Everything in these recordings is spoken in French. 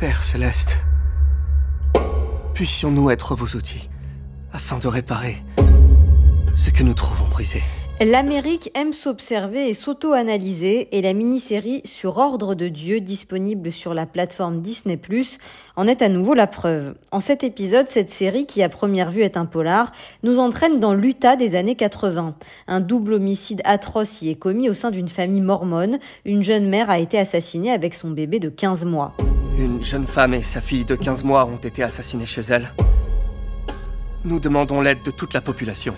Père céleste, puissions-nous être vos outils afin de réparer ce que nous trouvons brisé. L'Amérique aime s'observer et s'auto-analyser et la mini-série Sur ordre de Dieu disponible sur la plateforme Disney+, en est à nouveau la preuve. En cet épisode, cette série, qui à première vue est un polar, nous entraîne dans l'Utah des années 80. Un double homicide atroce y est commis au sein d'une famille mormone. Une jeune mère a été assassinée avec son bébé de 15 mois. Une jeune femme et sa fille de 15 mois ont été assassinées chez elle. Nous demandons l'aide de toute la population.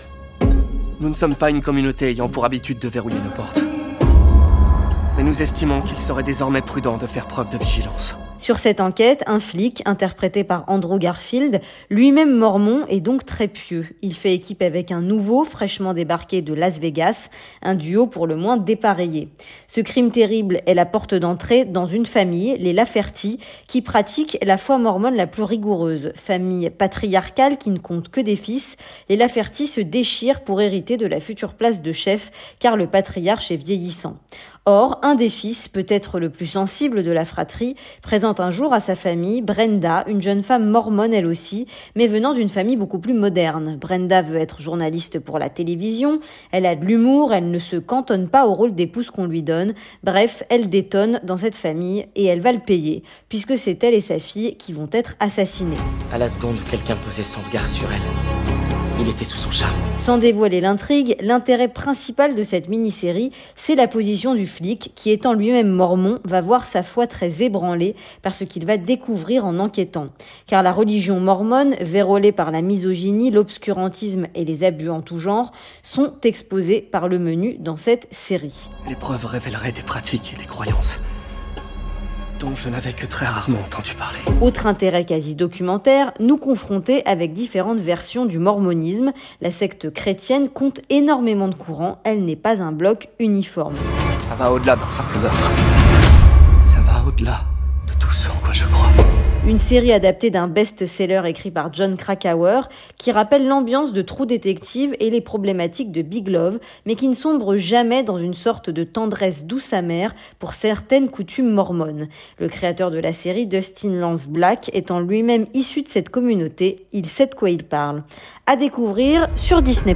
Nous ne sommes pas une communauté ayant pour habitude de verrouiller nos portes. Mais nous estimons qu'il serait désormais prudent de faire preuve de vigilance. Sur cette enquête, un flic, interprété par Andrew Garfield, lui-même mormon, est donc très pieux. Il fait équipe avec un nouveau, fraîchement débarqué de Las Vegas, un duo pour le moins dépareillé. Ce crime terrible est la porte d'entrée dans une famille, les Laferty, qui pratique la foi mormone la plus rigoureuse. Famille patriarcale qui ne compte que des fils, les Laferty se déchirent pour hériter de la future place de chef, car le patriarche est vieillissant. Or, un des fils, peut-être le plus sensible de la fratrie, présente un jour à sa famille Brenda, une jeune femme mormone elle aussi, mais venant d'une famille beaucoup plus moderne. Brenda veut être journaliste pour la télévision, elle a de l'humour, elle ne se cantonne pas au rôle d'épouse qu'on lui donne, bref, elle détonne dans cette famille et elle va le payer, puisque c'est elle et sa fille qui vont être assassinées. À la seconde, quelqu'un posait son regard sur elle. Il était sous son charme. Sans dévoiler l'intrigue, l'intérêt principal de cette mini-série, c'est la position du flic qui, étant lui-même mormon, va voir sa foi très ébranlée par ce qu'il va découvrir en enquêtant. Car la religion mormone, vérolée par la misogynie, l'obscurantisme et les abus en tout genre, sont exposés par le menu dans cette série. L'épreuve révélerait des pratiques et des croyances dont je n'avais que très rarement entendu parler. Autre intérêt quasi documentaire, nous confronter avec différentes versions du mormonisme. La secte chrétienne compte énormément de courants, elle n'est pas un bloc uniforme. Ça va au-delà d'un simple meurtre. Une série adaptée d'un best-seller écrit par John Krakauer qui rappelle l'ambiance de True Detective et les problématiques de Big Love, mais qui ne sombre jamais dans une sorte de tendresse douce amère pour certaines coutumes mormones. Le créateur de la série, Dustin Lance Black, étant lui-même issu de cette communauté, il sait de quoi il parle. À découvrir sur Disney+.